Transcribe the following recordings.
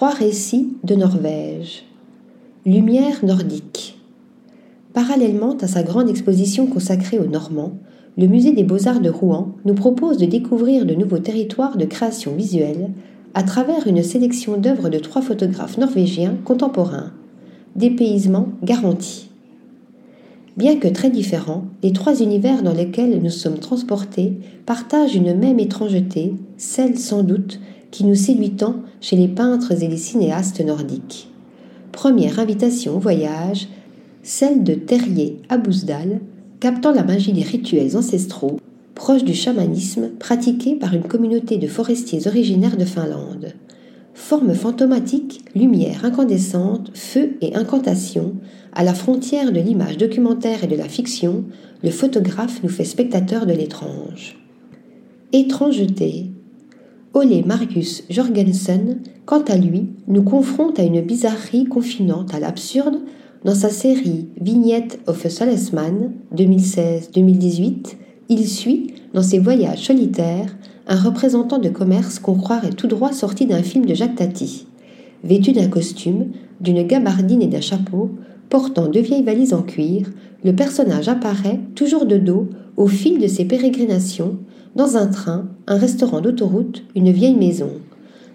Trois récits de Norvège. Lumière nordique. Parallèlement à sa grande exposition consacrée aux Normands, le Musée des beaux-arts de Rouen nous propose de découvrir de nouveaux territoires de création visuelle à travers une sélection d'œuvres de trois photographes norvégiens contemporains. Dépaysement garanti. Bien que très différents, les trois univers dans lesquels nous sommes transportés partagent une même étrangeté, celle sans doute qui nous séduit tant chez les peintres et les cinéastes nordiques. Première invitation au voyage, celle de Terrier à captant la magie des rituels ancestraux, proches du chamanisme pratiqué par une communauté de forestiers originaires de Finlande. Forme fantomatique, lumière incandescente, feu et incantation, à la frontière de l'image documentaire et de la fiction, le photographe nous fait spectateur de l'étrange. Étrangeté, Ole Marius Jorgensen, quant à lui, nous confronte à une bizarrerie confinante à l'absurde dans sa série Vignette of a Salesman 2016-2018. Il suit, dans ses voyages solitaires, un représentant de commerce qu'on croirait tout droit sorti d'un film de Jacques Tati. Vêtu d'un costume, d'une gabardine et d'un chapeau, portant deux vieilles valises en cuir, le personnage apparaît, toujours de dos, au fil de ses pérégrinations, dans un train, un restaurant d'autoroute, une vieille maison,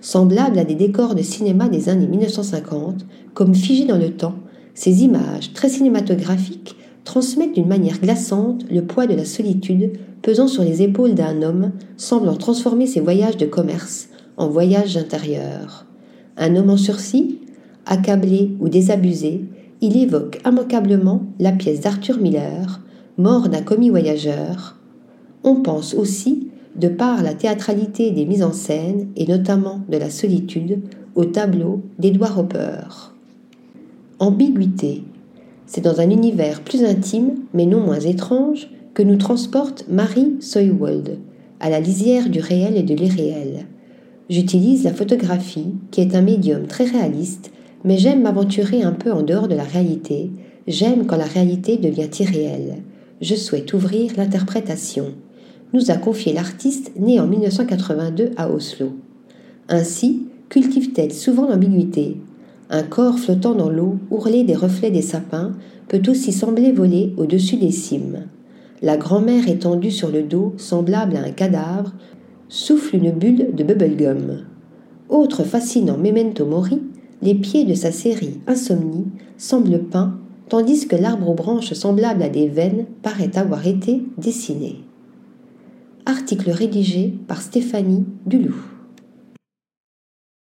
semblable à des décors de cinéma des années 1950, comme figés dans le temps, ces images très cinématographiques transmettent d'une manière glaçante le poids de la solitude pesant sur les épaules d'un homme semblant transformer ses voyages de commerce en voyages intérieurs. Un homme en sursis, accablé ou désabusé, il évoque immanquablement la pièce d'Arthur Miller, mort d'un commis voyageur, on pense aussi, de par la théâtralité des mises en scène et notamment de la solitude, au tableau d'Edward Hopper. Ambiguïté. C'est dans un univers plus intime, mais non moins étrange, que nous transporte Marie Soywold, à la lisière du réel et de l'irréel. J'utilise la photographie, qui est un médium très réaliste, mais j'aime m'aventurer un peu en dehors de la réalité, j'aime quand la réalité devient irréelle. Je souhaite ouvrir l'interprétation nous a confié l'artiste né en 1982 à Oslo. Ainsi cultive-t-elle souvent l'ambiguïté. Un corps flottant dans l'eau, ourlé des reflets des sapins, peut aussi sembler voler au-dessus des cimes. La grand-mère étendue sur le dos, semblable à un cadavre, souffle une bulle de bubblegum. Autre fascinant memento mori, les pieds de sa série Insomnie semblent peints, tandis que l'arbre aux branches semblables à des veines paraît avoir été dessiné. Article rédigé par Stéphanie Dulou.